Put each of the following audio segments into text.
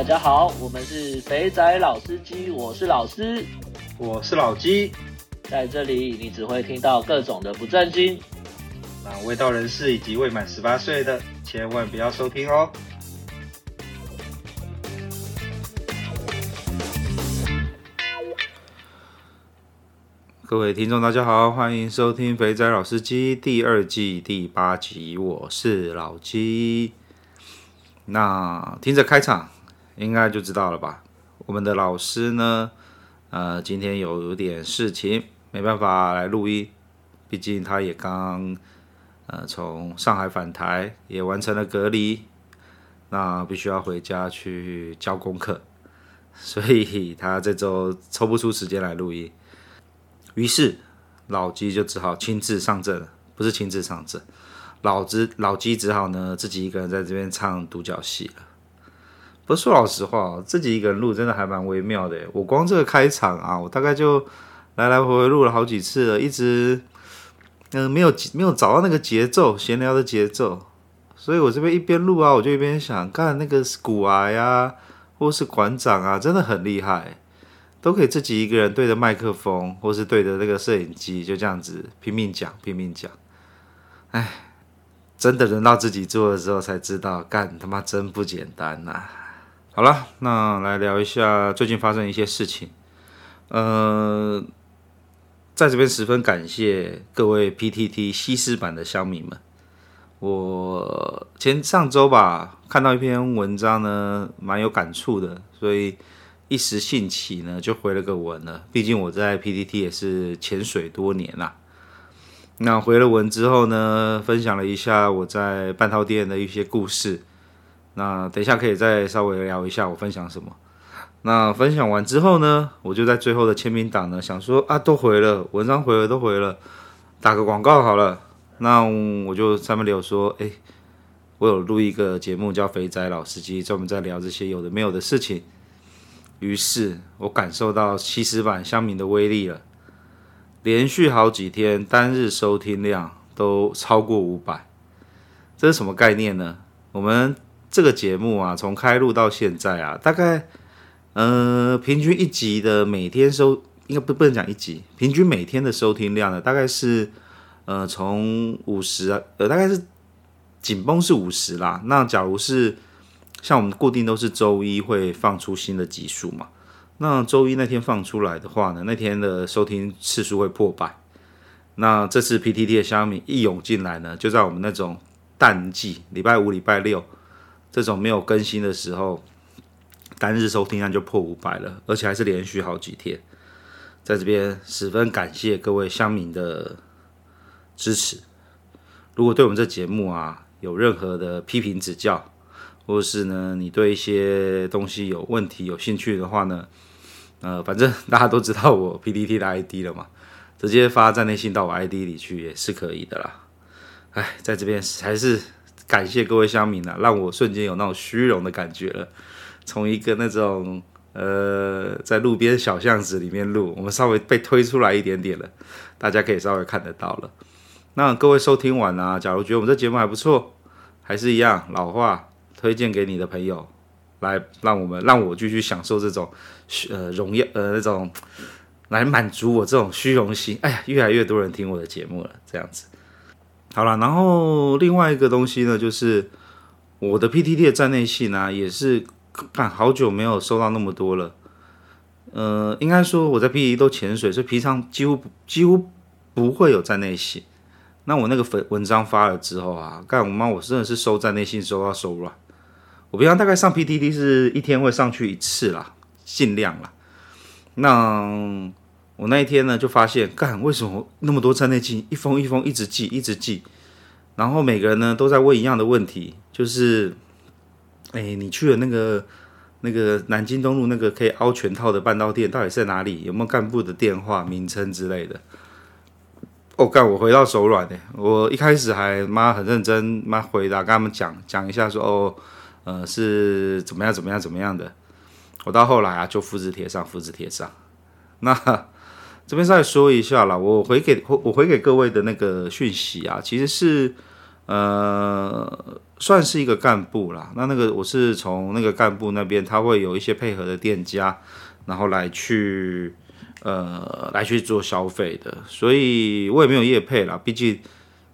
大家好，我们是肥仔老司机，我是老师，我是老鸡，在这里你只会听到各种的不正经，那未到人士以及未满十八岁的千万不要收听哦。各位听众，大家好，欢迎收听《肥仔老司机》第二季第八集，我是老鸡。那听着开场，应该就知道了吧？我们的老师呢，呃，今天有有点事情，没办法来录音。毕竟他也刚呃从上海返台，也完成了隔离，那必须要回家去交功课，所以他这周抽不出时间来录音。于是老鸡就只好亲自上阵了，不是亲自上阵，老子老鸡只好呢自己一个人在这边唱独角戏了。不是说老实话，自己一个人录真的还蛮微妙的。我光这个开场啊，我大概就来来回回录了好几次了，一直嗯、没有没有找到那个节奏，闲聊的节奏。所以我这边一边录啊，我就一边想，看那个股癌啊，或是馆长啊，真的很厉害。都可以自己一个人对着麦克风，或是对着那个摄影机，就这样子拼命讲，拼命讲。哎，真的轮到自己做的时候才知道，干他妈真不简单呐、啊！好了，那来聊一下最近发生一些事情。呃，在这边十分感谢各位 PTT 西施版的乡民们。我前上周吧看到一篇文章呢，蛮有感触的，所以。一时兴起呢，就回了个文了。毕竟我在 PTT 也是潜水多年啦。那回了文之后呢，分享了一下我在半套店的一些故事。那等一下可以再稍微聊一下我分享什么。那分享完之后呢，我就在最后的签名档呢，想说啊，都回了，文章回了都回了，打个广告好了。那我就上面有说，哎，我有录一个节目叫《肥仔老司机》，专门在聊这些有的没有的事情。于是我感受到西施版乡民的威力了，连续好几天单日收听量都超过五百，这是什么概念呢？我们这个节目啊，从开录到现在啊，大概呃平均一集的每天收，应该不不能讲一集，平均每天的收听量呢，大概是呃从五十啊，呃大概是紧绷是五十啦。那假如是像我们固定都是周一会放出新的集数嘛，那周一那天放出来的话呢，那天的收听次数会破百。那这次 PTT 的乡民一涌进来呢，就在我们那种淡季，礼拜五、礼拜六这种没有更新的时候，单日收听量就破五百了，而且还是连续好几天。在这边十分感谢各位乡民的支持。如果对我们这节目啊有任何的批评指教，或是呢，你对一些东西有问题、有兴趣的话呢，呃，反正大家都知道我 PDT 的 ID 了嘛，直接发站内信到我 ID 里去也是可以的啦。哎，在这边还是感谢各位乡民啊，让我瞬间有那种虚荣的感觉了。从一个那种呃，在路边小巷子里面录，我们稍微被推出来一点点了，大家可以稍微看得到了。那各位收听完啊，假如觉得我们这节目还不错，还是一样老话。推荐给你的朋友，来让我们让我继续享受这种呃荣耀呃那种，来满足我这种虚荣心。哎呀，越来越多人听我的节目了，这样子。好了，然后另外一个东西呢，就是我的 PTT 的站内信呢，也是看好久没有收到那么多了。呃，应该说我在 PTT 都潜水，所以平常几乎几乎不会有站内信。那我那个粉文章发了之后啊，干我妈，我真的是收站内信收到手软。我平常大概上 PTT 是一天会上去一次啦，尽量啦。那我那一天呢，就发现，干为什么那么多站内信，一封一封一直寄，一直寄，然后每个人呢都在问一样的问题，就是，哎，你去了那个那个南京东路那个可以凹全套的半导店，到底在哪里？有没有干部的电话名称之类的？哦、干，我回到手软的，我一开始还妈很认真妈回答，跟他们讲讲一下说哦。呃，是怎么样？怎么样？怎么样的？我到后来啊，就复制贴上，复制贴上。那这边再说一下啦，我回给我回给各位的那个讯息啊，其实是呃，算是一个干部啦。那那个我是从那个干部那边，他会有一些配合的店家，然后来去呃来去做消费的，所以我也没有业配啦。毕竟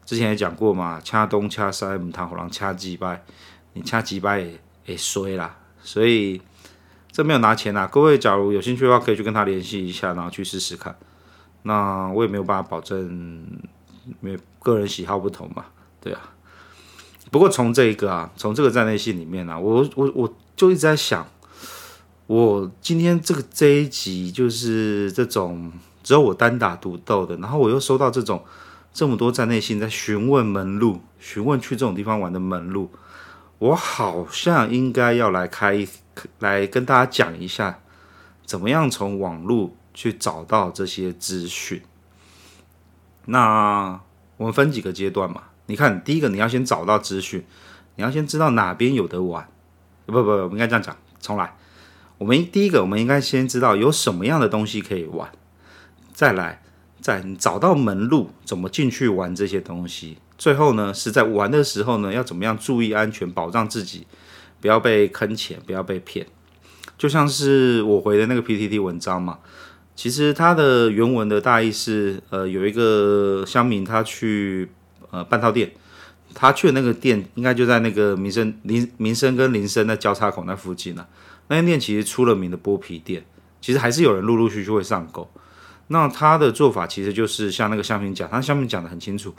之前也讲过嘛，掐东掐西，唔谈好人掐几掰，你掐几掰也也衰啦。所以这没有拿钱啊。各位假如有兴趣的话，可以去跟他联系一下，然后去试试看。那我也没有办法保证，没个人喜好不同嘛。对啊，不过从这一个啊，从这个站内信里面啊，我我我就一直在想，我今天这个这一集就是这种只有我单打独斗的，然后我又收到这种这么多站内信在询问门路，询问去这种地方玩的门路，我好像应该要来开来跟大家讲一下，怎么样从网路去找到这些资讯。那我们分几个阶段嘛。你看，第一个你要先找到资讯，你要先知道哪边有得玩。不不不，我们应该这样讲，重来。我们第一个，我们应该先知道有什么样的东西可以玩，再来，再你找到门路，怎么进去玩这些东西。最后呢，是在玩的时候呢，要怎么样注意安全，保障自己，不要被坑钱，不要被骗。就像是我回的那个 PTT 文章嘛，其实它的原文的大意是，呃，有一个乡民他去。呃，半套店，他去的那个店应该就在那个民生林民生跟林森的交叉口那附近了。那间店其实出了名的剥皮店，其实还是有人陆陆续续会上钩。那他的做法其实就是像那个乡民讲，他乡民讲得很清楚，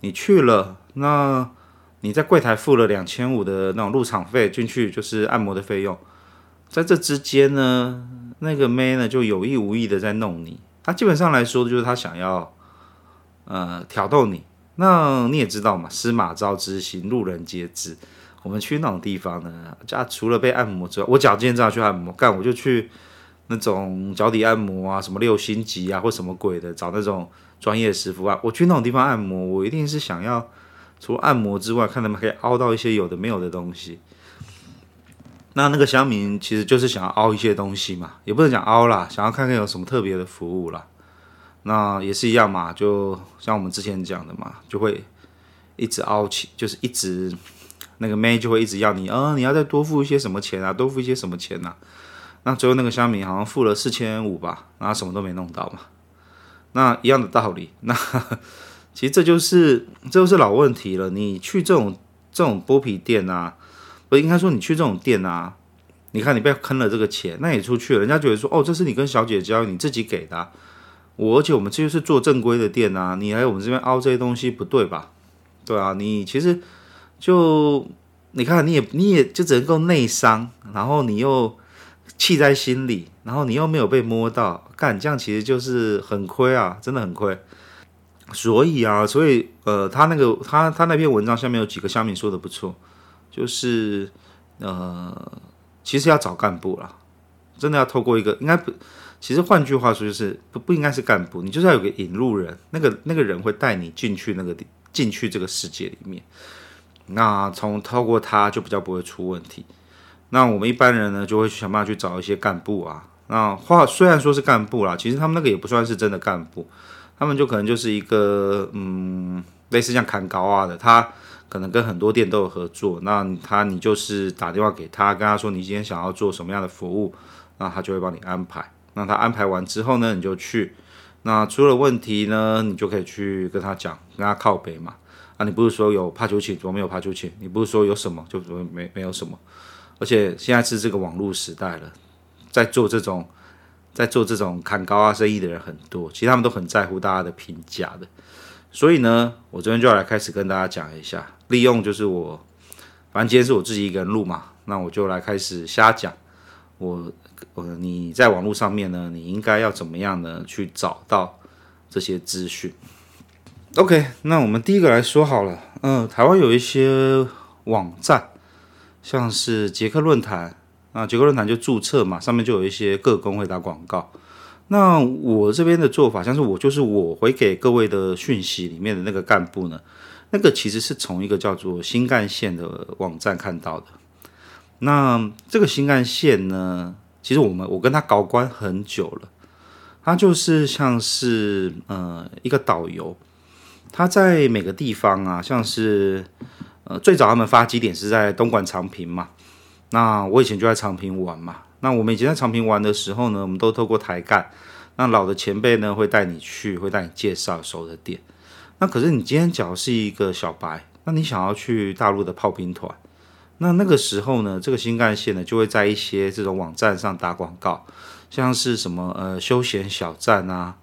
你去了，那你在柜台付了两千五的那种入场费进去，就是按摩的费用，在这之间呢，那个妹呢就有意无意的在弄你。他基本上来说，就是他想要呃挑逗你。那你也知道嘛，司马昭之心，路人皆知。我们去那种地方呢，家除了被按摩之外，我脚今天正要去按摩，干我就去那种脚底按摩啊，什么六星级啊，或什么鬼的，找那种专业师傅啊。我去那种地方按摩，我一定是想要除按摩之外，看他们可以凹到一些有的没有的东西。那那个乡民其实就是想要凹一些东西嘛，也不能讲凹啦，想要看看有什么特别的服务啦。那也是一样嘛，就像我们之前讲的嘛，就会一直凹起，就是一直那个妹就会一直要你，啊、哦，你要再多付一些什么钱啊，多付一些什么钱啊。那最后那个乡民好像付了四千五吧，然后什么都没弄到嘛。那一样的道理，那其实这就是这就是老问题了。你去这种这种剥皮店啊，不应该说你去这种店啊，你看你被坑了这个钱，那你出去了，人家觉得说，哦，这是你跟小姐交易，你自己给的、我而且我们这就是做正规的店啊，你来我们这边凹这些东西不对吧？对啊，你其实就你看你也你也就只能够内伤，然后你又气在心里，然后你又没有被摸到，干这样其实就是很亏啊，真的很亏。所以啊，所以呃，他那个他他那篇文章下面有几个下面说的不错，就是呃，其实要找干部啦，真的要透过一个应该不。其实换句话说，就是不不应该是干部，你就是要有个引路人，那个那个人会带你进去那个进去这个世界里面。那从透过他就比较不会出问题。那我们一般人呢，就会想办法去找一些干部啊。那话虽然说是干部啦，其实他们那个也不算是真的干部，他们就可能就是一个嗯，类似像砍高啊的，他可能跟很多店都有合作。那他你就是打电话给他，跟他说你今天想要做什么样的服务，那他就会帮你安排。那他安排完之后呢，你就去。那出了问题呢，你就可以去跟他讲，跟他靠北嘛。啊，你不是说有怕求请，怎么没有怕求请？你不是说有什么，就怎么没没有什么？而且现在是这个网络时代了，在做这种在做这种砍高啊生意的人很多，其实他们都很在乎大家的评价的。所以呢，我这边就要来开始跟大家讲一下，利用就是我，反正今天是我自己一个人录嘛，那我就来开始瞎讲。我，我，你在网络上面呢，你应该要怎么样呢？去找到这些资讯。OK，那我们第一个来说好了，嗯、台湾有一些网站，像是捷克论坛，那捷克论坛就注册嘛，上面就有一些各工会打广告。那我这边的做法，像是我就是我回给各位的讯息里面的那个干部呢，那个其实是从一个叫做新干线的网站看到的。那这个新干线呢，其实我们我跟他搞关很久了，他就是像是呃一个导游，他在每个地方啊，像是呃最早他们发基点是在东莞长平嘛，那我以前就在长平玩嘛。那我们以前在长平玩的时候呢，我们都透过台干，那老的前辈呢会带你去，会带你介绍熟的店。那可是你今天假如是一个小白，那你想要去大陆的炮兵团，那那个时候呢，这个新干线呢就会在一些这种网站上打广告，像是什么呃休闲小站啊、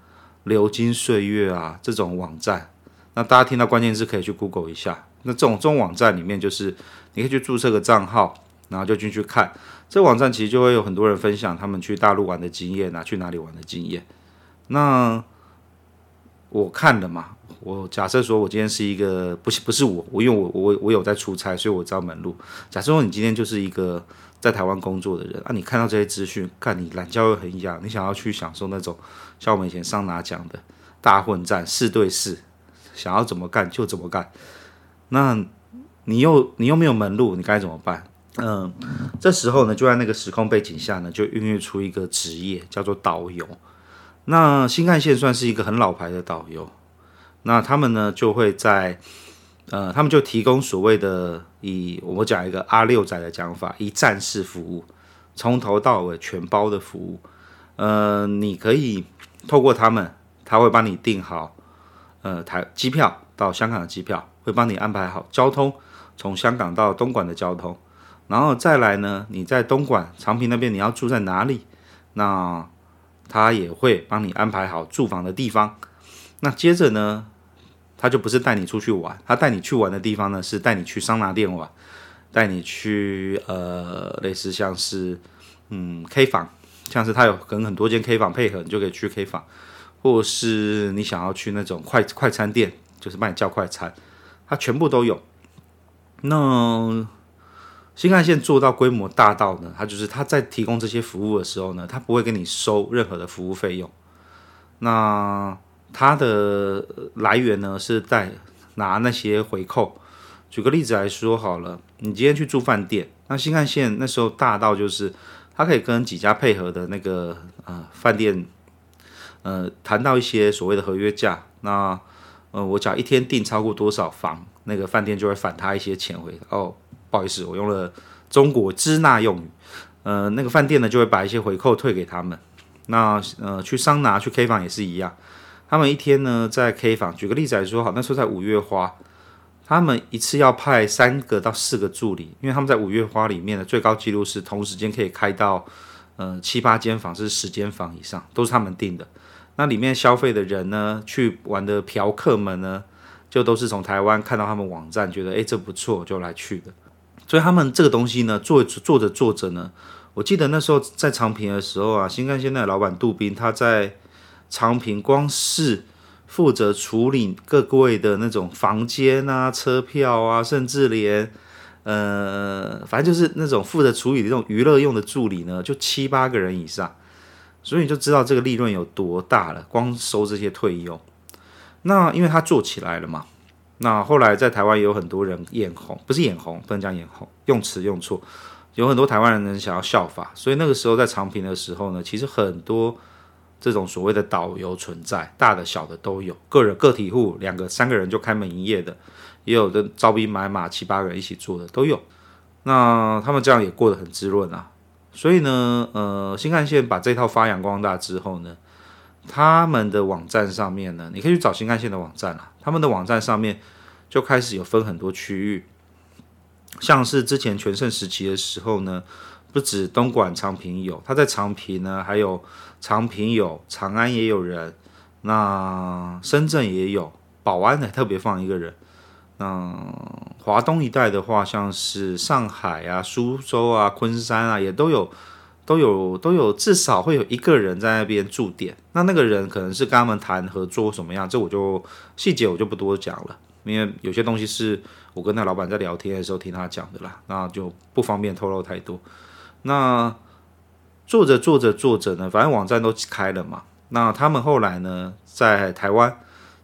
流金岁月啊这种网站。那大家听到关键字可以去 Google 一下。那这种这种网站里面就是你可以去注册个账号，然后就进去看。这网站其实就会有很多人分享他们去大陆玩的经验啊，去哪里玩的经验。那我看了嘛，我假设说我今天是一个不是不是我，我因为我我我有在出差，所以我知道门路。假设说你今天就是一个在台湾工作的人啊，你看到这些资讯，看你懒觉又很痒，你想要去享受那种像我们以前上哪讲的大混战四对四，想要怎么干就怎么干。那你又你又没有门路，你该怎么办？嗯，这时候呢，就在那个时空背景下呢，就孕育出一个职业，叫做导游。那新干线算是一个很老牌的导游，那他们呢就会在，呃，他们就提供所谓的以我讲一个阿六仔的讲法，一站式服务，从头到尾全包的服务。呃，你可以透过他们，他会帮你订好，呃，台机票到香港的机票，会帮你安排好交通，从香港到东莞的交通。然后再来呢，你在东莞长平那边你要住在哪里？那他也会帮你安排好住房的地方。那接着呢，他就不是带你出去玩，他带你去玩的地方呢是带你去桑拿店玩，带你去呃类似像是嗯 K 房，像是他有跟很多间 K 房配合，你就可以去 K 房，或是你想要去那种快快餐店，就是帮你叫快餐，他全部都有。那新干线做到规模大到呢，它就是它在提供这些服务的时候呢，它不会跟你收任何的服务费用。那它的来源呢是在拿那些回扣。举个例子来说好了，你今天去住饭店，那新干线那时候大到就是它可以跟几家配合的那个呃饭店，呃谈到一些所谓的合约价。那呃我讲一天订超过多少房，那个饭店就会返他一些钱回哦。不好意思，我用了中国支那用语。呃，那个饭店呢，就会把一些回扣退给他们。那呃，去桑拿、去 K 房也是一样。他们一天呢，在 K 房，举个例子来说，好，那时候在五月花，他们一次要派三个到四个助理，因为他们在五月花里面的最高纪录是同时间可以开到呃七八间房，是十间房以上，都是他们订的。那里面消费的人呢，去玩的嫖客们呢，就都是从台湾看到他们网站，觉得诶这不错，就来去的。所以他们这个东西呢，做做着做着呢，我记得那时候在长平的时候啊，新干线的老板杜斌他在长平，光是负责处理各位的那种房间啊、车票啊，甚至连呃，反正就是那种负责处理的这种娱乐用的助理呢，就七八个人以上，所以你就知道这个利润有多大了，光收这些退佣。那因为他做起来了嘛。那后来在台湾也有很多人眼红，不是眼红，不能讲眼红，用词用错，有很多台湾人想要效法，所以那个时候在长平的时候呢，其实很多这种所谓的导游存在，大的小的都有，个人个体户两个三个人就开门营业的，也有的招兵买马七八个人一起做的都有，那他们这样也过得很滋润啊，所以呢，呃，新干线把这套发扬光大之后呢。他们的网站上面呢，你可以去找新干线的网站啊。他们的网站上面就开始有分很多区域，像是之前全盛时期的时候呢，不止东莞、长平有，他在长平呢，还有长平有，长安也有人，那深圳也有，宝安呢特别放一个人。嗯，华东一带的话，像是上海啊、苏州啊、昆山啊，也都有。都有都有，至少会有一个人在那边驻点。那那个人可能是跟他们谈合作什么样，这我就细节我就不多讲了，因为有些东西是我跟那老板在聊天的时候听他讲的啦，那就不方便透露太多。那做着做着做着呢，反正网站都开了嘛。那他们后来呢，在台湾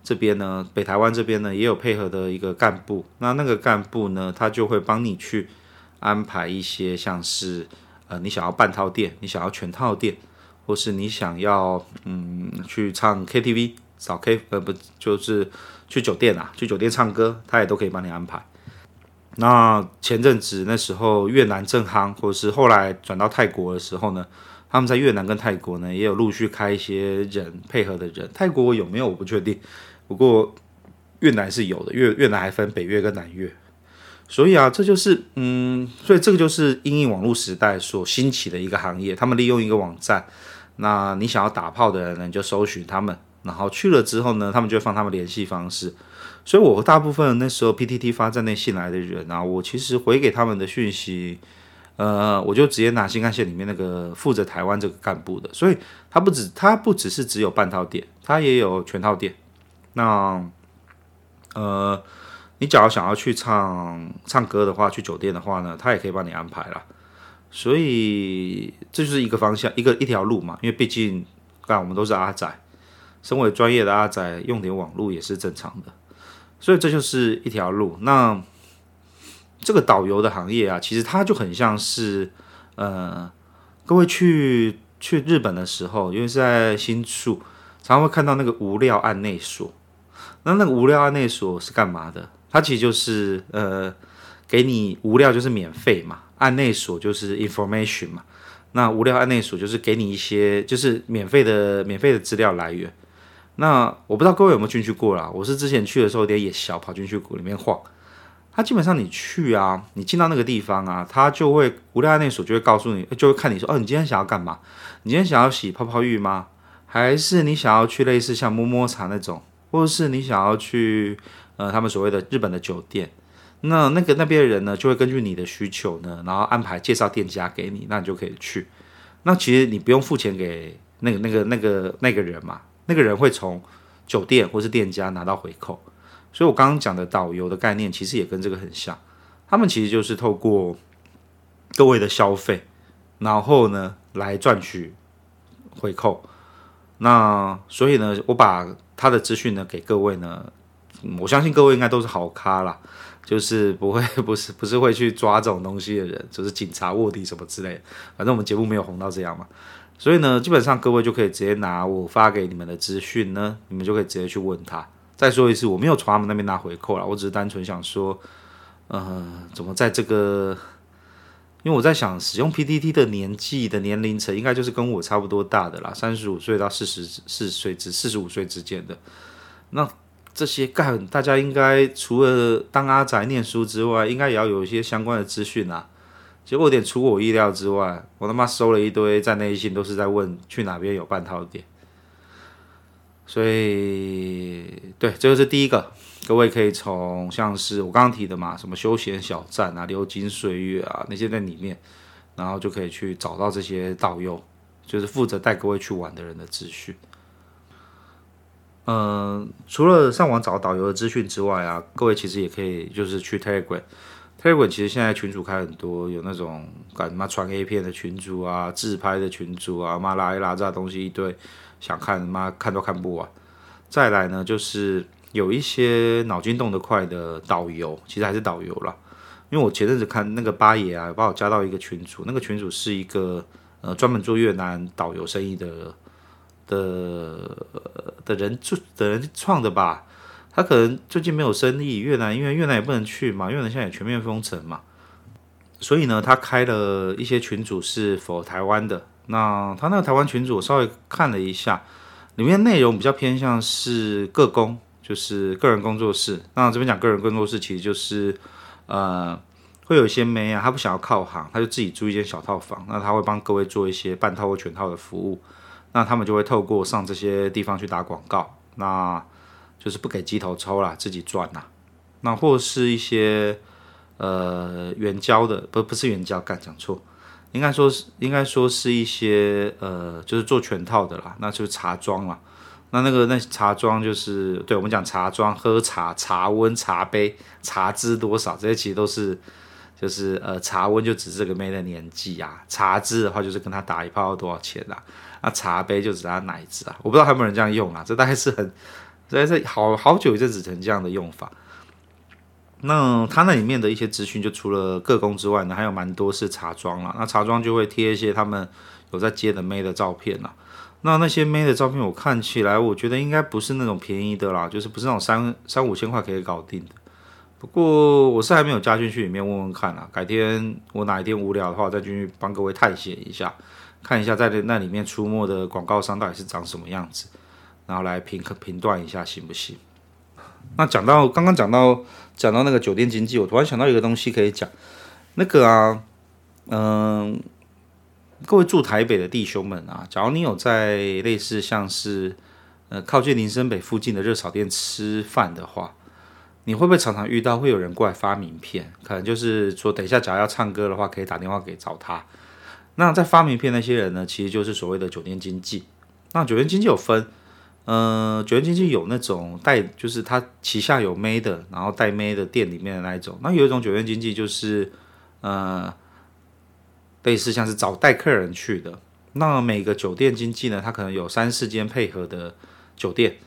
这边呢，北台湾这边呢，也有配合的一个干部。那那个干部呢，他就会帮你去安排一些像是。呃，你想要半套店，你想要全套店，或是你想要嗯去唱 KTV，找 K 呃不就是去酒店啊，去酒店唱歌，他也都可以帮你安排。那前阵子那时候越南正夯，或者是后来转到泰国的时候呢，他们在越南跟泰国呢也有陆续开一些人配合的人。泰国有没有我不确定，不过越南是有的，越越南还分北越跟南越。所以啊，这就是嗯，所以这个就是因应网络时代所兴起的一个行业。他们利用一个网站，那你想要打炮的人呢，你就搜寻他们，然后去了之后呢，他们就会放他们联系方式。所以，我大部分那时候 PTT 发站内信来的人啊，我其实回给他们的讯息，呃，我就直接拿新干线里面那个负责台湾这个干部的。所以，他不止他不只是只有半套店，他也有全套店。那，呃。你假如想要去唱唱歌的话，去酒店的话呢，他也可以帮你安排啦。所以这就是一个方向，一个一条路嘛。因为毕竟，干我们都是阿仔，身为专业的阿仔，用点网络也是正常的。所以这就是一条路。那这个导游的行业啊，其实它就很像是，呃，各位去去日本的时候，因为是在新宿，常常会看到那个无料案内所。那那个无料案内所是干嘛的？它其实就是呃，给你无料就是免费嘛，案内所就是 information 嘛。那无料案内所就是给你一些就是免费的免费的资料来源。那我不知道各位有没有进去过啦？我是之前去的时候有点野小，跑进去里面晃。它基本上你去啊，你进到那个地方啊，它就会无料案内所就会告诉你，就会看你说哦，你今天想要干嘛？你今天想要洗泡泡浴吗？还是你想要去类似像摸摸茶那种，或者是你想要去？呃，他们所谓的日本的酒店，那那个那边的人呢，就会根据你的需求呢，然后安排介绍店家给你，那你就可以去。那其实你不用付钱给那个那个那个那个人嘛，那个人会从酒店或是店家拿到回扣。所以我刚刚讲的导游的概念，其实也跟这个很像。他们其实就是透过各位的消费，然后呢来赚取回扣。那所以呢，我把他的资讯呢给各位呢。我相信各位应该都是好咖啦，就是不会 不是不是会去抓这种东西的人，就是警察卧底什么之类的。反正我们节目没有红到这样嘛，所以呢，基本上各位就可以直接拿我发给你们的资讯呢，你们就可以直接去问他。再说一次，我没有从他们那边拿回扣啦，我只是单纯想说，呃，怎么在这个，因为我在想，使用 PTT 的年纪的年龄层应该就是跟我差不多大的啦，三十五岁到四十四岁至四十五岁之间的那。这些干，大家应该除了当阿宅念书之外，应该也要有一些相关的资讯啊。结果有点出我意料之外，我他妈收了一堆在内信，都是在问去哪边有半套店。所以，对，这个是第一个，各位可以从像是我刚刚提的嘛，什么休闲小站啊、流金岁月啊那些在里面，然后就可以去找到这些导游，就是负责带各位去玩的人的资讯。嗯，除了上网找导游的资讯之外啊，各位其实也可以就是去 Telegram，Telegram 其实现在群主开很多，有那种干嘛传 A 片的群主啊，自拍的群主啊，妈拉一拉这东西一堆，想看妈看都看不完。再来呢，就是有一些脑筋动得快的导游，其实还是导游啦。因为我前阵子看那个八爷啊，把我加到一个群组，那个群组是一个呃专门做越南导游生意的。的的人做的人创的吧，他可能最近没有生意，越南因为越南也不能去嘛，越南现在也全面封城嘛，所以呢，他开了一些群组是否台湾的。那他那个台湾群组我稍微看了一下，里面内容比较偏向是个工，就是个人工作室。那这边讲个人工作室，其实就是呃，会有一些妹啊，他不想要靠行，他就自己租一间小套房，那他会帮各位做一些半套或全套的服务。那他们就会透过上这些地方去打广告，那就是不给鸡头抽啦，自己赚呐。那或是一些呃援交的，不不是援交，干讲错，应该说是应该说是一些呃就是做全套的啦，那就是茶庄啦。那那个那茶庄就是对我们讲茶庄，喝茶茶温茶杯茶资多少，这些其实都是就是呃茶温就指这个妹的年纪啊，茶资的话就是跟她打一炮要多少钱啊。那茶杯就指她奶子啊，我不知道还有没有人这样用啊，这大概是很，这是好好久一阵子成这样的用法。那他那里面的一些资讯，就除了各工之外呢，还有蛮多是茶庄了。那茶庄就会贴一些他们有在接的妹的照片啦。那那些妹的照片，我看起来我觉得应该不是那种便宜的啦，就是不是那种三三五千块可以搞定的。不过我是还没有加进去里面问问看啊，改天我哪一天无聊的话，再进去帮各位探险一下，看一下在那里面出没的广告商到底是长什么样子，然后来评评断一下行不行？那讲到刚刚讲到讲到那个酒店经济，我突然想到一个东西可以讲，那个啊，嗯。各位住台北的弟兄们啊，假如你有在类似像是呃靠近林森北附近的热炒店吃饭的话，你会不会常常遇到会有人过来发名片？可能就是说，等一下假如要唱歌的话，可以打电话给找他。那在发名片那些人呢，其实就是所谓的酒店经济。那酒店经济有分，呃，酒店经济有那种带，就是他旗下有妹的，然后带妹的店里面的那一种。那有一种酒店经济就是呃。类似像是找带客人去的，那每个酒店经济呢，他可能有三四间配合的酒店，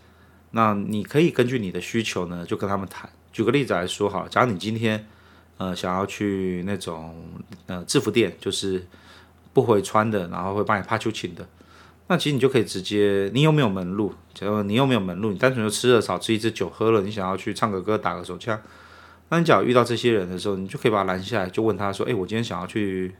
那你可以根据你的需求呢，就跟他们谈。举个例子来说好，假如你今天呃想要去那种呃制服店，就是不回穿的，然后会帮你帕秋请的，那其实你就可以直接，你有没有门路？假如你有没有门路？你单纯就吃热炒，吃一支酒喝了，你想要去唱个歌，打个手枪，那你假如遇到这些人的时候，你就可以把他拦下来，就问他说：“哎，我今天想要去。”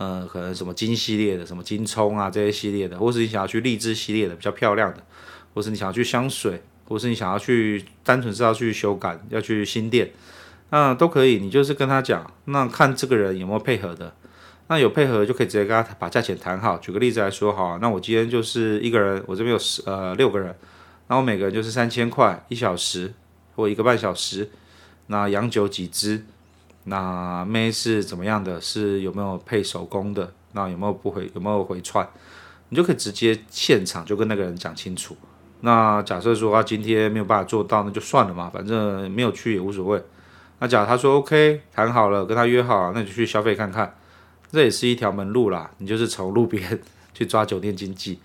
呃，可能什么金系列的，什么金葱啊这些系列的，或是你想要去荔枝系列的比较漂亮的，或是你想要去香水，或是你想要去单纯是要去修改，要去新店，那都可以。你就是跟他讲，那看这个人有没有配合的，那有配合就可以直接跟他把价钱谈好。举个例子来说，好，那我今天就是一个人，我这边有十呃六个人，那我每个人就是三千块一小时或一个半小时，那洋酒几支。那妹是怎么样的？是有没有配手工的？那有没有不回？有没有回串？你就可以直接现场就跟那个人讲清楚。那假设说他今天没有办法做到，那就算了嘛，反正没有去也无所谓。那假如他说 OK，谈好了，跟他约好，那你就去消费看看，这也是一条门路啦。你就是从路边 去抓酒店经济。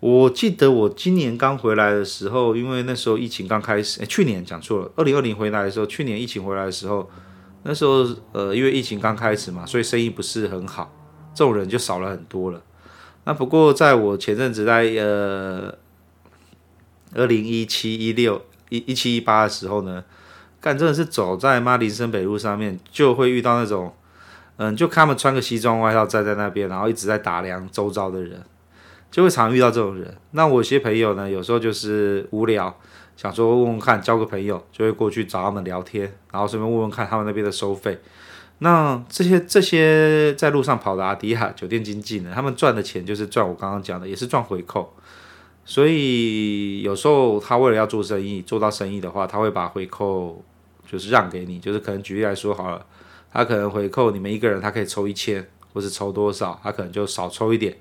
我记得我今年刚回来的时候，因为那时候疫情刚开始，诶，去年讲错了，二零二零回来的时候，去年疫情回来的时候。那时候，呃，因为疫情刚开始嘛，所以生意不是很好，这种人就少了很多了。那不过，在我前阵子在呃二零一七一六一一七一八的时候呢，干真的是走在妈林森北路上面，就会遇到那种，嗯，就看他们穿个西装外套站在那边，然后一直在打量周遭的人，就会常遇到这种人。那我有些朋友呢，有时候就是无聊。想说问问看，交个朋友，就会过去找他们聊天，然后顺便问问看他们那边的收费。那这些这些在路上跑的阿迪亚酒店经济呢，他们赚的钱就是赚我刚刚讲的，也是赚回扣。所以有时候他为了要做生意，做到生意的话，他会把回扣就是让给你，就是可能举例来说好了，他可能回扣你们一个人，他可以抽一千，或是抽多少，他可能就少抽一点。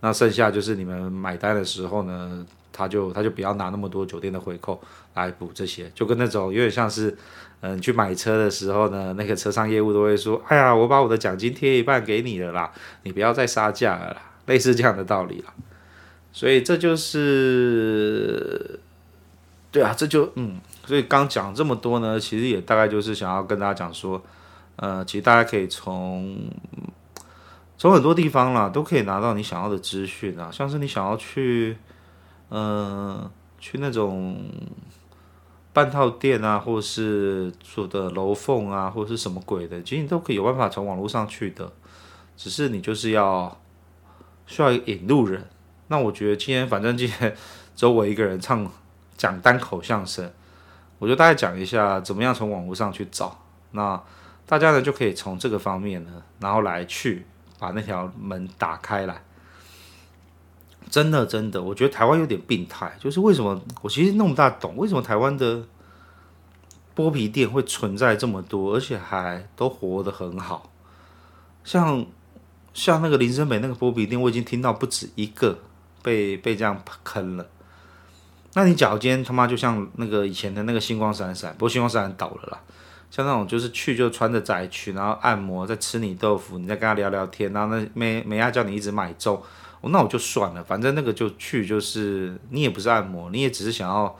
那剩下就是你们买单的时候呢，他就他就不要拿那么多酒店的回扣来补这些，就跟那种有点像是，嗯，去买车的时候呢，那个车商业务都会说，哎呀，我把我的奖金贴一半给你了啦，你不要再杀价了啦，类似这样的道理啦。所以这就是，对啊，这就嗯，所以刚讲这么多呢，其实也大概就是想要跟大家讲说，呃，其实大家可以从从很多地方啦，都可以拿到你想要的资讯啊，像是你想要去。嗯，去那种半套店啊，或是住的楼凤啊，或是什么鬼的，其实你都可以有办法从网络上去的。只是你就是要需要引路人。那我觉得今天反正今天只有我一个人唱讲单口相声，我就大概讲一下怎么样从网络上去找。那大家呢就可以从这个方面呢，然后来去把那条门打开来。真的，真的，我觉得台湾有点病态，就是为什么我其实弄不大懂，为什么台湾的剥皮店会存在这么多，而且还都活得很好。像像那个林森北那个剥皮店，我已经听到不止一个被被这样坑了。那你假如今天他妈就像那个以前的那个星光闪闪，不过星光闪闪倒了啦。像那种就是去就穿着窄裙，然后按摩，再吃你豆腐，你再跟他聊聊天，然后那妹妹啊叫你一直买粥。那我就算了，反正那个就去，就是你也不是按摩，你也只是想要，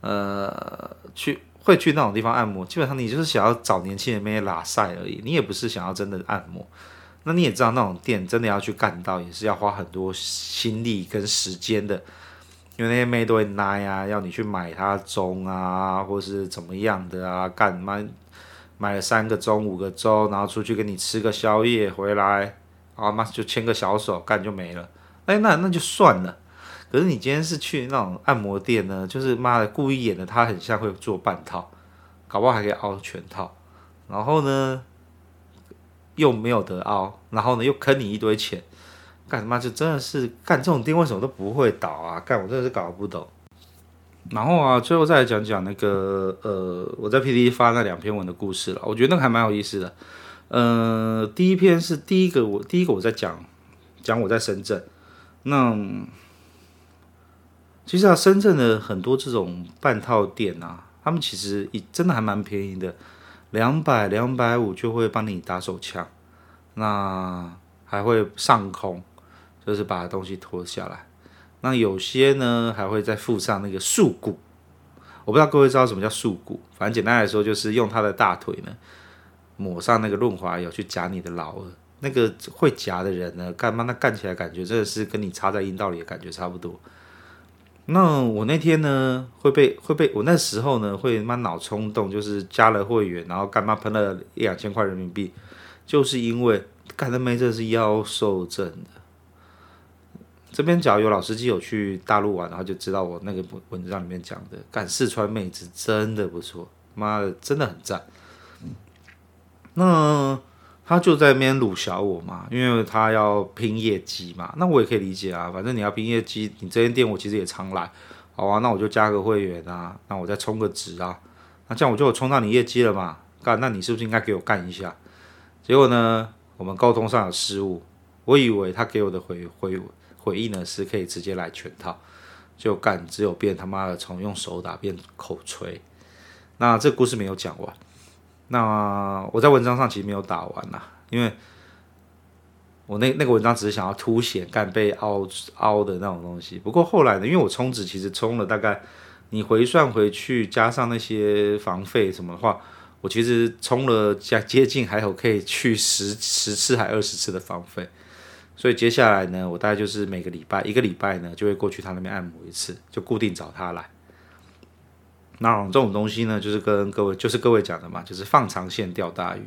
呃，去会去那种地方按摩，基本上你就是想要找年轻人妹拉赛而已，你也不是想要真的按摩。那你也知道，那种店真的要去干到，也是要花很多心力跟时间的，因为那些妹都会拉呀，要你去买他钟啊，或是怎么样的啊，干嘛买了三个钟、五个钟，然后出去跟你吃个宵夜回来，啊妈就牵个小手，干就没了。哎，那那就算了。可是你今天是去那种按摩店呢，就是妈的故意演的，他很像会做半套，搞不好还可以凹全套，然后呢？又没有得凹，然后呢又坑你一堆钱，干什么就真的是干这种店为什么都不会倒啊？干我真的是搞不懂。然后啊，最后再来讲讲那个呃，我在 pt 发那两篇文的故事了，我觉得那个还蛮有意思的。呃，第一篇是第一个我第一个我在讲讲我在深圳，那其实啊，深圳的很多这种半套店啊，他们其实真的还蛮便宜的。两百两百五就会帮你打手枪，那还会上空，就是把东西脱下来。那有些呢还会再附上那个束骨，我不知道各位知道什么叫束骨，反正简单来说就是用他的大腿呢抹上那个润滑油去夹你的老二。那个会夹的人呢，干嘛？那干起来感觉真的是跟你插在阴道里的感觉差不多。那我那天呢会被会被我那时候呢会妈脑冲动，就是加了会员，然后干嘛喷了一两千块人民币，就是因为干的妹这是腰瘦症的。这边只要有老司机有去大陆玩，然后就知道我那个文章里面讲的，干四川妹子真的不错，妈的真的很赞。那。他就在那边鲁小我嘛，因为他要拼业绩嘛，那我也可以理解啊。反正你要拼业绩，你这间店我其实也常来，好啊，那我就加个会员啊，那我再充个值啊，那这样我就有充到你业绩了嘛。干，那你是不是应该给我干一下？结果呢，我们沟通上有失误，我以为他给我的回回回应呢是可以直接来全套，就干只有变他妈的从用手打变口吹。那这故事没有讲完。那我在文章上其实没有打完啦，因为我那那个文章只是想要凸显干被凹凹的那种东西。不过后来呢，因为我充值其实充了大概，你回算回去加上那些房费什么的话，我其实充了加接近还有可以去十十次还二十次的房费。所以接下来呢，我大概就是每个礼拜一个礼拜呢就会过去他那边按摩一次，就固定找他来。那这种东西呢，就是跟各位，就是各位讲的嘛，就是放长线钓大鱼。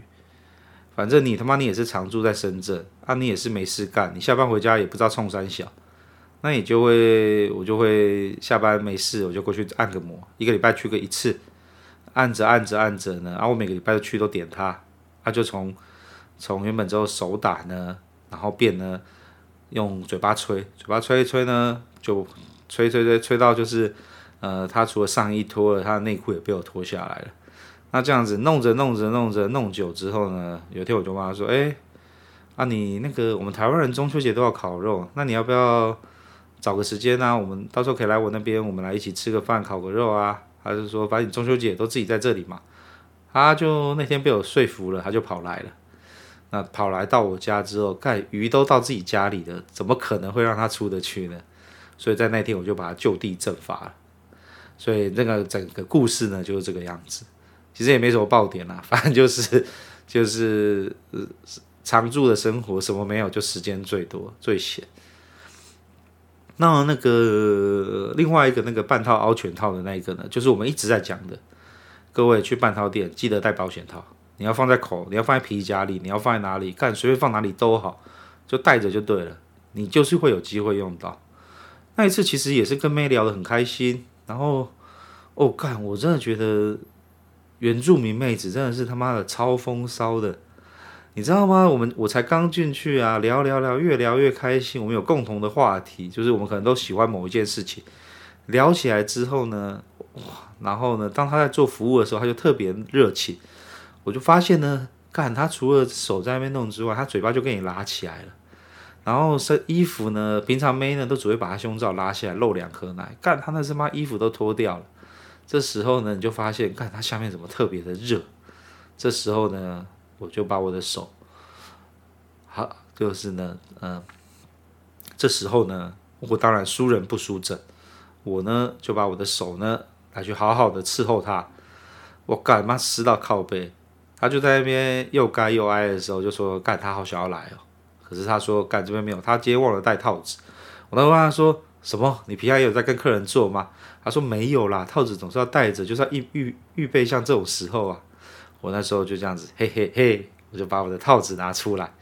反正你他妈你也是常住在深圳啊，你也是没事干，你下班回家也不知道冲三小，那你就会，我就会下班没事，我就过去按个摩，一个礼拜去个一次，按着按着按着呢，然后我每个礼拜都去都点他，他就从从原本之后手打呢，然后变呢用嘴巴吹，嘴巴吹一吹呢，就吹吹吹吹到就是。呃，他除了上衣脱了，他的内裤也被我脱下来了。那这样子弄着弄着弄着弄久之后呢，有一天我就问他说：“哎，啊你那个我们台湾人中秋节都要烤肉，那你要不要找个时间呢？我们到时候可以来我那边，我们来一起吃个饭，烤个肉啊？”他就说：“反正你中秋节都自己在这里嘛。”他就那天被我说服了，他就跑来了。那跑来到我家之后，看鱼都到自己家里了，怎么可能会让他出得去呢？所以在那天我就把它就地正法了。所以那个整个故事呢，就是这个样子，其实也没什么爆点啦，反正就是就是常住的生活什么没有，就时间最多最闲。那那个另外一个那个半套凹全套的那一个呢，就是我们一直在讲的，各位去半套店记得带保险套，你要放在口，你要放在皮夹里，你要放在哪里，看随便放哪里都好，就带着就对了，你就是会有机会用到。那一次其实也是跟妹聊得很开心。然后，哦，干！我真的觉得原住民妹子真的是他妈的超风骚的，你知道吗？我们我才刚进去啊，聊聊聊，越聊越开心。我们有共同的话题，就是我们可能都喜欢某一件事情。聊起来之后呢，哇！然后呢，当他在做服务的时候，他就特别热情。我就发现呢，干他除了手在那边弄之外，他嘴巴就给你拉起来了。然后是衣服呢，平常妹呢都只会把她胸罩拉下来露两颗奶，干她那是妈衣服都脱掉了。这时候呢，你就发现，干她下面怎么特别的热。这时候呢，我就把我的手，好，就是呢，嗯、这时候呢，我当然输人不输阵，我呢就把我的手呢来去好好的伺候她。我干妈湿到靠背，他就在那边又该又哀的时候就说，干他好想要来哦。可是他说干这边没有，他今天忘了带套子。我都问他说什么？你平常有在跟客人做吗？他说没有啦，套子总是要带着，就是要预预预备像这种时候啊。我那时候就这样子，嘿嘿嘿，我就把我的套子拿出来。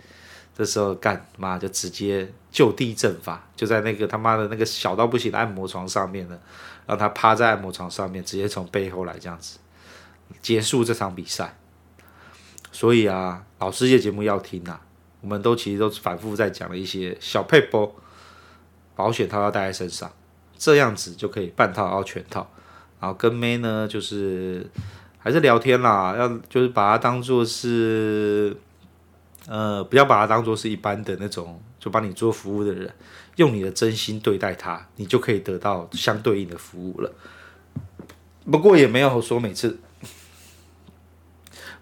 这时候干妈就直接就地正法，就在那个他妈的那个小到不行的按摩床上面呢，让他趴在按摩床上面，直接从背后来这样子结束这场比赛。所以啊，老师这节目要听啊，我们都其实都反复在讲了一些小撇步，保险套要带在身上，这样子就可以半套然后全套，然后跟妹呢就是还是聊天啦，要就是把它当做是。呃，不要把它当做是一般的那种，就帮你做服务的人，用你的真心对待他，你就可以得到相对应的服务了。不过也没有说每次，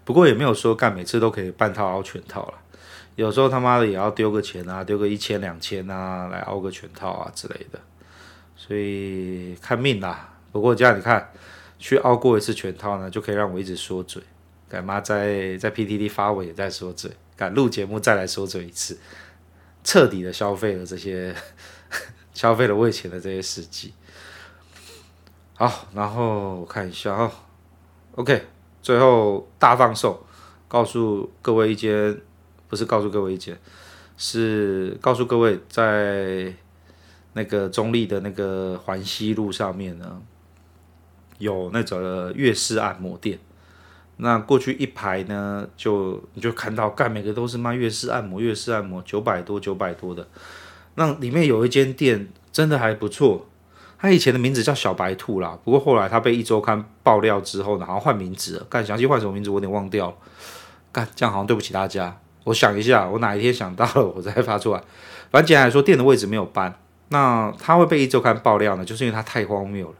不过也没有说干每次都可以半套凹全套了。有时候他妈的也要丢个钱啊，丢个一千两千啊，来凹个全套啊之类的。所以看命啦。不过这样你看，去凹过一次全套呢，就可以让我一直说嘴。干妈在在 PTT 发文也在说嘴。敢录节目再来说这一次，彻底的消费了这些，消费了我以前的这些事迹。好，然后我看一下啊，OK，最后大放送，告诉各位一间，不是告诉各位一间，是告诉各位在那个中立的那个环西路上面呢，有那种月式按摩店。那过去一排呢，就你就看到，干每个都是卖月式按摩，月式按摩九百多，九百多的。那里面有一间店真的还不错，他以前的名字叫小白兔啦，不过后来他被一周刊爆料之后呢，好像换名字了。干详细换什么名字，我有点忘掉了。干这样好像对不起大家，我想一下，我哪一天想到了，我再发出来。反正简单来说，店的位置没有搬。那他会被一周刊爆料呢，就是因为他太荒谬了。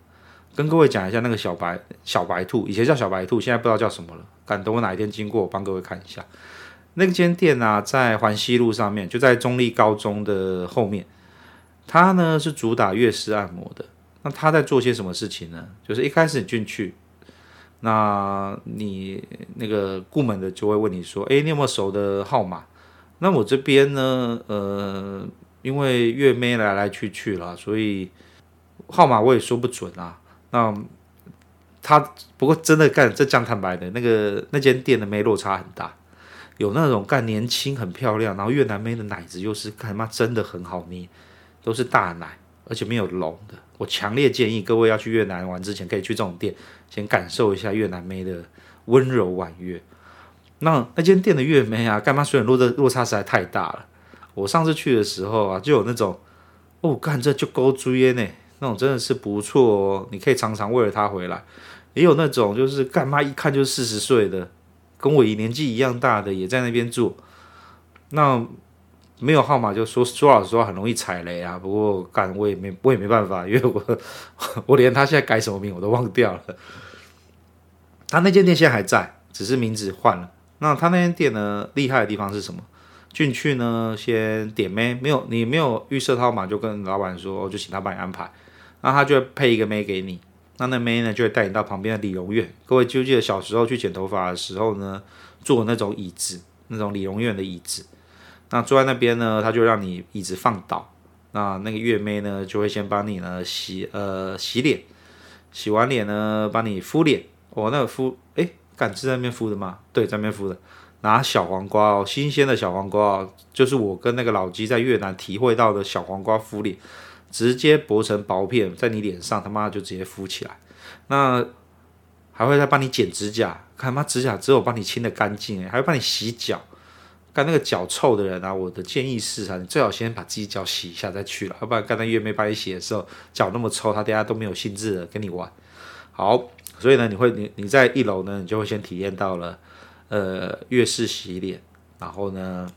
跟各位讲一下那个小白小白兔，以前叫小白兔，现在不知道叫什么了。敢等我哪一天经过，我帮各位看一下。那间店啊，在环西路上面，就在中立高中的后面。它呢是主打悦式按摩的。那他在做些什么事情呢？就是一开始你进去，那你那个顾门的就会问你说：“哎，你有没有熟的号码？”那我这边呢，呃，因为月妹来来去去了，所以号码我也说不准啊。那他不过真的干这讲坦白的，那个那间店的妹落差很大，有那种干年轻很漂亮，然后越南妹的奶子又是干嘛真的很好捏，都是大奶，而且没有隆的。我强烈建议各位要去越南玩之前，可以去这种店先感受一下越南妹的温柔婉约。那那间店的越妹啊，干妈虽然落的落差实在太大了，我上次去的时候啊，就有那种哦干这就勾追耶呢。那种真的是不错哦，你可以常常为了他回来。也有那种就是干妈一看就是四十岁的，跟我年纪一样大的也在那边住。那没有号码就说说老实话很容易踩雷啊。不过干我也没我也没办法，因为我 我连他现在改什么名我都忘掉了。他那间店现在还在，只是名字换了。那他那间店呢，厉害的地方是什么？进去呢，先点妹，没有你没有预设号码，就跟老板说，我就请他帮你安排。那他就会配一个妹给你，那那妹呢就会带你到旁边的理容院。各位记不记得小时候去剪头发的时候呢，坐那种椅子，那种理容院的椅子。那坐在那边呢，他就让你椅子放倒。那那个月妹呢就会先帮你呢洗呃洗脸，洗完脸呢帮你敷脸。哦，那个敷，诶，敢是在那边敷的吗？对，在那边敷的。拿小黄瓜哦，新鲜的小黄瓜哦，就是我跟那个老鸡在越南体会到的小黄瓜敷脸。直接薄成薄片，在你脸上，他妈就直接敷起来。那还会再帮你剪指甲，看他妈指甲只有帮你清的干净，还会帮你洗脚。干那个脚臭的人啊，我的建议是啊，你最好先把自己脚洗一下再去了，要不然刚才月妹帮你洗的时候，脚那么臭，他等下都没有兴致的跟你玩。好，所以呢，你会你你在一楼呢，你就会先体验到了呃月式洗脸，然后呢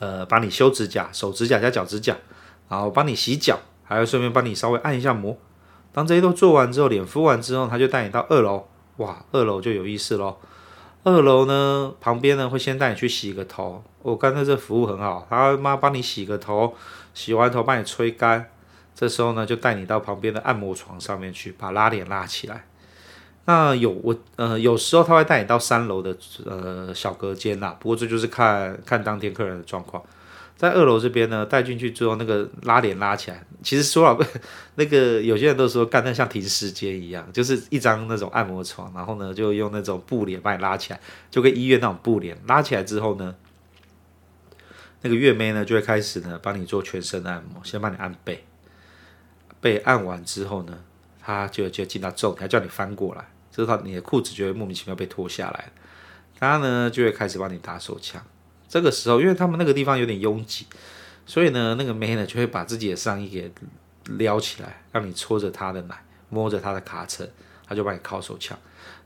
呃帮你修指甲，手指甲加脚指甲。然后帮你洗脚，还要顺便帮你稍微按一下摩。当这些都做完之后，脸敷完之后，他就带你到二楼。哇，二楼就有意思喽。二楼呢，旁边呢会先带你去洗个头。我刚才这服务很好，他妈帮你洗个头，洗完头帮你吹干。这时候呢，就带你到旁边的按摩床上面去，把拉链拉起来。那有我呃，有时候他会带你到三楼的呃小隔间啦。不过这就是看看当天客人的状况。在二楼这边呢，带进去之后，那个拉帘拉起来，其实说了，那个有些人都说干得像停尸间一样，就是一张那种按摩床，然后呢就用那种布帘把你拉起来，就跟医院那种布帘拉起来之后呢，那个月妹呢就会开始呢帮你做全身的按摩，先帮你按背，背按完之后呢，他就就进到重点，还叫你翻过来，之后你的裤子就会莫名其妙被脱下来，他呢就会开始帮你打手枪。这个时候，因为他们那个地方有点拥挤，所以呢，那个妹呢就会把自己的上衣给撩起来，让你搓着她的奶，摸着她的卡车，他就帮你尻手枪。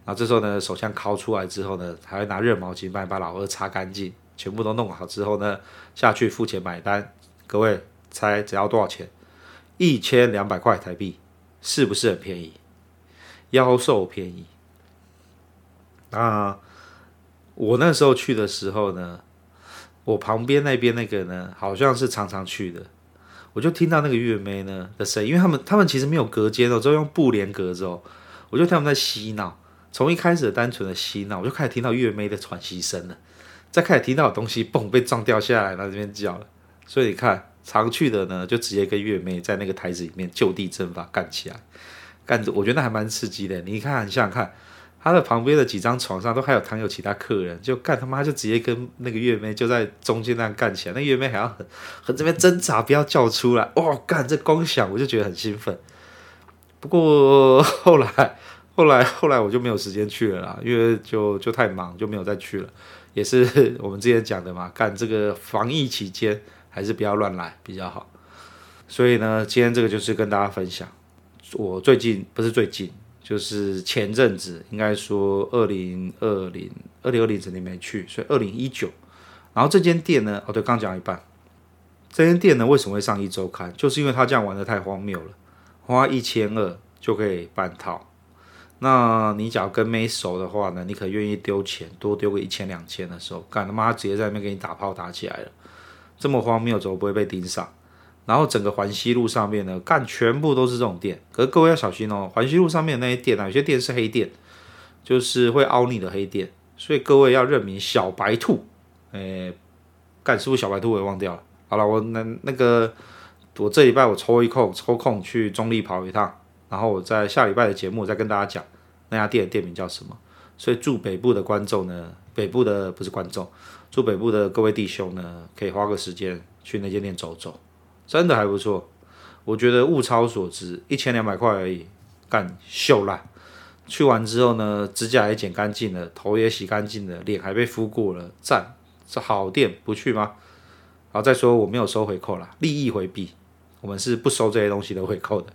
然后这时候呢，手枪尻出来之后呢，还会拿热毛巾帮你把老二擦干净，全部都弄好之后呢，下去付钱买单。各位猜只要多少钱？一千两百块台币，是不是很便宜？妖兽便宜。那，我那时候去的时候呢。我旁边那边那个呢，好像是常常去的，我就听到那个月妹呢的声音，因为他们他们其实没有隔间哦，只有用布帘隔着哦，我就他们在嬉闹，从一开始单纯的嬉闹，我就开始听到月妹的喘息声了，再开始听到有东西嘣被撞掉下来，然后这边叫了，所以你看常去的呢，就直接跟月妹在那个台子里面就地正法干起来，干着我觉得还蛮刺激的，你看你想想看。他的旁边的几张床上都还有躺有其他客人，就干他妈就直接跟那个月妹就在中间那样干起来，那月妹还要很很这边挣扎不要叫出来，哇干这光想我就觉得很兴奋。不过后来后来后来我就没有时间去了啦，因为就就太忙就没有再去了。也是我们之前讲的嘛，干这个防疫期间还是不要乱来比较好。所以呢，今天这个就是跟大家分享，我最近不是最近。就是前阵子，应该说二零二零二零二零整年没去，所以二零一九。然后这间店呢，哦对，刚讲一半。这间店呢，为什么会上一周刊？就是因为他这样玩的太荒谬了，花一千二就可以半套。那你假如跟妹熟的话呢，你可愿意丢钱，多丢个一千两千的时候，干他妈直接在那边给你打炮打起来了，这么荒谬，怎么不会被盯上？然后整个环西路上面呢，干全部都是这种店。可是各位要小心哦，环西路上面那些店啊，有些店是黑店，就是会凹你的黑店。所以各位要认明小白兔。诶，干是不是小白兔？我也忘掉了。好了，我那那个，我这礼拜我抽一空抽空去中立跑一趟，然后我在下礼拜的节目再跟大家讲那家店的店名叫什么。所以住北部的观众呢，北部的不是观众，住北部的各位弟兄呢，可以花个时间去那间店走走。真的还不错，我觉得物超所值，一千两百块而已，干秀烂。去完之后呢，指甲也剪干净了，头也洗干净了，脸还被敷过了，赞，这好店不去吗？好，再说我没有收回扣啦，利益回避，我们是不收这些东西的回扣的。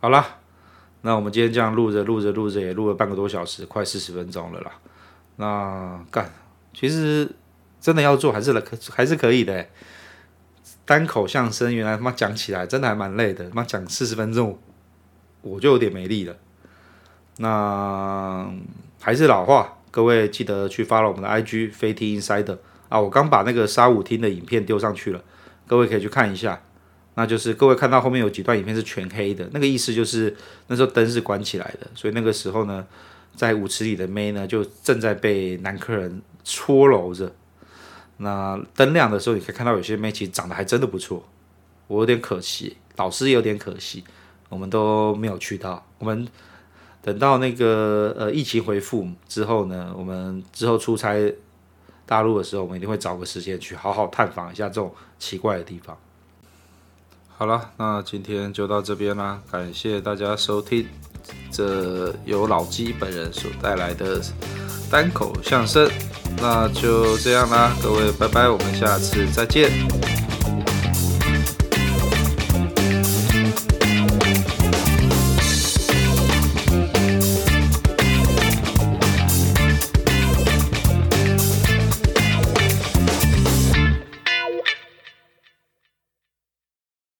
好啦，那我们今天这样录着录着录着也录了半个多小时，快四十分钟了啦。那干，其实真的要做还是可还是可以的。单口相声原来他妈讲起来真的还蛮累的，他妈讲四十分钟我就有点没力了。那还是老话，各位记得去发了我们的 IG 飞踢 Insider 啊！我刚把那个沙舞厅的影片丢上去了，各位可以去看一下。那就是各位看到后面有几段影片是全黑的，那个意思就是那时候灯是关起来的，所以那个时候呢，在舞池里的妹呢就正在被男客人搓揉着。那灯亮的时候，你可以看到有些妹其实长得还真的不错，我有点可惜，老师也有点可惜，我们都没有去到。我们等到那个呃疫情恢复之后呢，我们之后出差大陆的时候，我们一定会找个时间去好好探访一下这种奇怪的地方。好了，那今天就到这边啦，感谢大家收听这由老鸡本人所带来的单口相声。那就这样啦，各位，拜拜，我们下次再见。